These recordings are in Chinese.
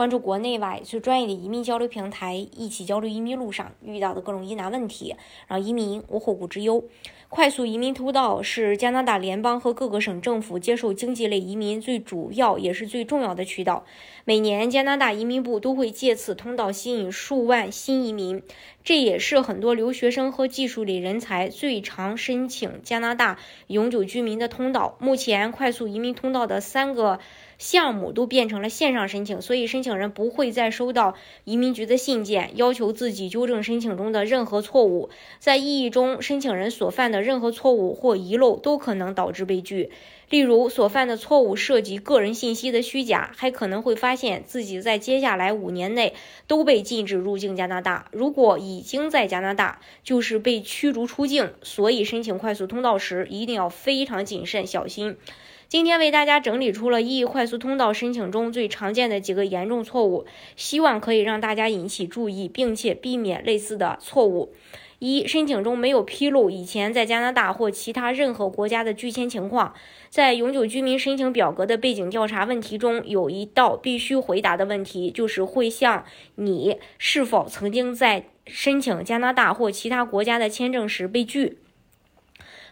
关注国内外最专业的移民交流平台，一起交流移民路上遇到的各种疑难问题，让移民无后顾之忧。快速移民通道是加拿大联邦和各个省政府接受经济类移民最主要也是最重要的渠道。每年，加拿大移民部都会借此通道吸引数万新移民，这也是很多留学生和技术类人才最常申请加拿大永久居民的通道。目前，快速移民通道的三个。项目都变成了线上申请，所以申请人不会再收到移民局的信件，要求自己纠正申请中的任何错误。在意义中，申请人所犯的任何错误或遗漏都可能导致被拒。例如，所犯的错误涉及个人信息的虚假，还可能会发现自己在接下来五年内都被禁止入境加拿大。如果已经在加拿大，就是被驱逐出境。所以，申请快速通道时一定要非常谨慎小心。今天为大家整理出了 E 快速通道申请中最常见的几个严重错误，希望可以让大家引起注意，并且避免类似的错误。一、申请中没有披露以前在加拿大或其他任何国家的拒签情况。在永久居民申请表格的背景调查问题中，有一道必须回答的问题，就是会向你是否曾经在申请加拿大或其他国家的签证时被拒。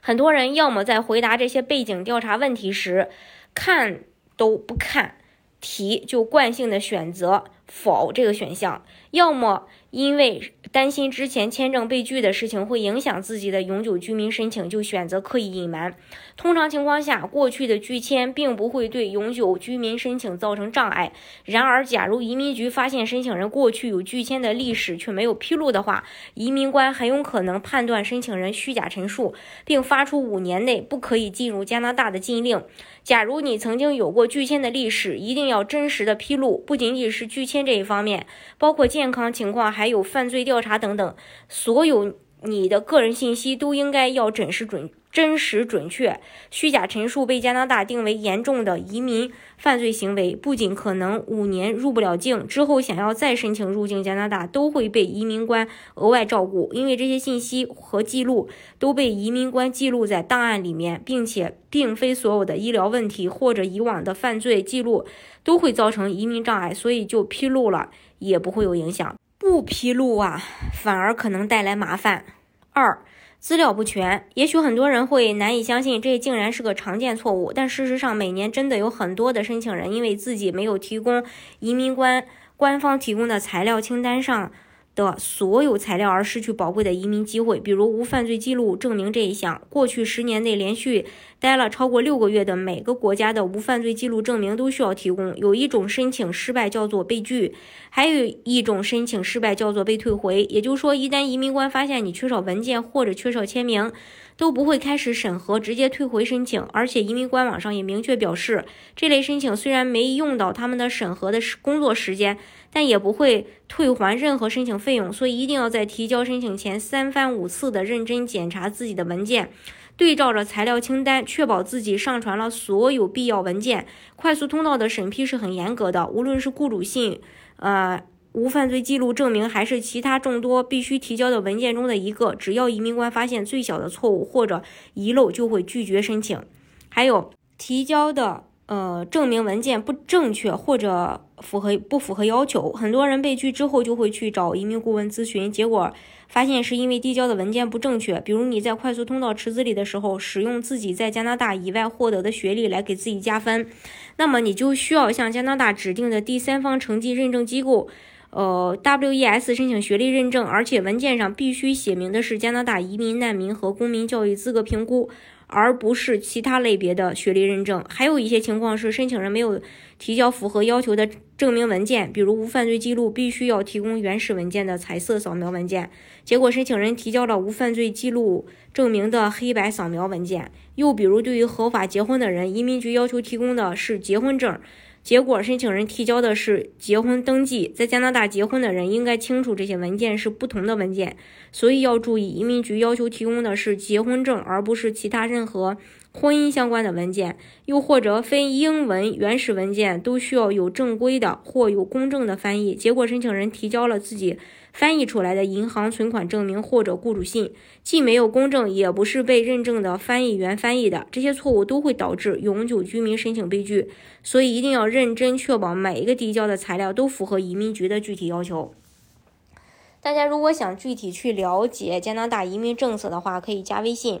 很多人要么在回答这些背景调查问题时，看都不看题，就惯性的选择否这个选项，要么。因为担心之前签证被拒的事情会影响自己的永久居民申请，就选择刻意隐瞒。通常情况下，过去的拒签并不会对永久居民申请造成障碍。然而，假如移民局发现申请人过去有拒签的历史却没有披露的话，移民官很有可能判断申请人虚假陈述，并发出五年内不可以进入加拿大的禁令。假如你曾经有过拒签的历史，一定要真实的披露，不仅仅是拒签这一方面，包括健康情况。还有犯罪调查等等，所有你的个人信息都应该要准时准、真实准确。虚假陈述被加拿大定为严重的移民犯罪行为，不仅可能五年入不了境，之后想要再申请入境加拿大都会被移民官额外照顾，因为这些信息和记录都被移民官记录在档案里面，并且并非所有的医疗问题或者以往的犯罪记录都会造成移民障碍，所以就披露了也不会有影响。不披露啊，反而可能带来麻烦。二，资料不全。也许很多人会难以相信，这竟然是个常见错误。但事实上，每年真的有很多的申请人因为自己没有提供移民官官方提供的材料清单上。的所有材料而失去宝贵的移民机会，比如无犯罪记录证明这一项。过去十年内连续待了超过六个月的每个国家的无犯罪记录证明都需要提供。有一种申请失败叫做被拒，还有一种申请失败叫做被退回。也就是说，一旦移民官发现你缺少文件或者缺少签名，都不会开始审核，直接退回申请。而且移民官网上也明确表示，这类申请虽然没用到他们的审核的工作时间。但也不会退还任何申请费用，所以一定要在提交申请前三番五次的认真检查自己的文件，对照着材料清单，确保自己上传了所有必要文件。快速通道的审批是很严格的，无论是雇主信、呃无犯罪记录证明，还是其他众多必须提交的文件中的一个，只要移民官发现最小的错误或者遗漏，就会拒绝申请。还有提交的。呃，证明文件不正确或者符合不符合要求，很多人被拒之后就会去找移民顾问咨询，结果发现是因为递交的文件不正确。比如你在快速通道池子里的时候，使用自己在加拿大以外获得的学历来给自己加分，那么你就需要向加拿大指定的第三方成绩认证机构，呃，WES 申请学历认证，而且文件上必须写明的是加拿大移民、难民和公民教育资格评估。而不是其他类别的学历认证。还有一些情况是申请人没有提交符合要求的证明文件，比如无犯罪记录，必须要提供原始文件的彩色扫描文件。结果申请人提交了无犯罪记录证明的黑白扫描文件。又比如对于合法结婚的人，移民局要求提供的是结婚证。结果，申请人提交的是结婚登记。在加拿大结婚的人应该清楚，这些文件是不同的文件，所以要注意，移民局要求提供的是结婚证，而不是其他任任何婚姻相关的文件，又或者非英文原始文件，都需要有正规的或有公证的翻译。结果申请人提交了自己翻译出来的银行存款证明或者雇主信，既没有公证，也不是被认证的翻译员翻译的，这些错误都会导致永久居民申请被拒。所以一定要认真确保每一个递交的材料都符合移民局的具体要求。大家如果想具体去了解加拿大移民政策的话，可以加微信。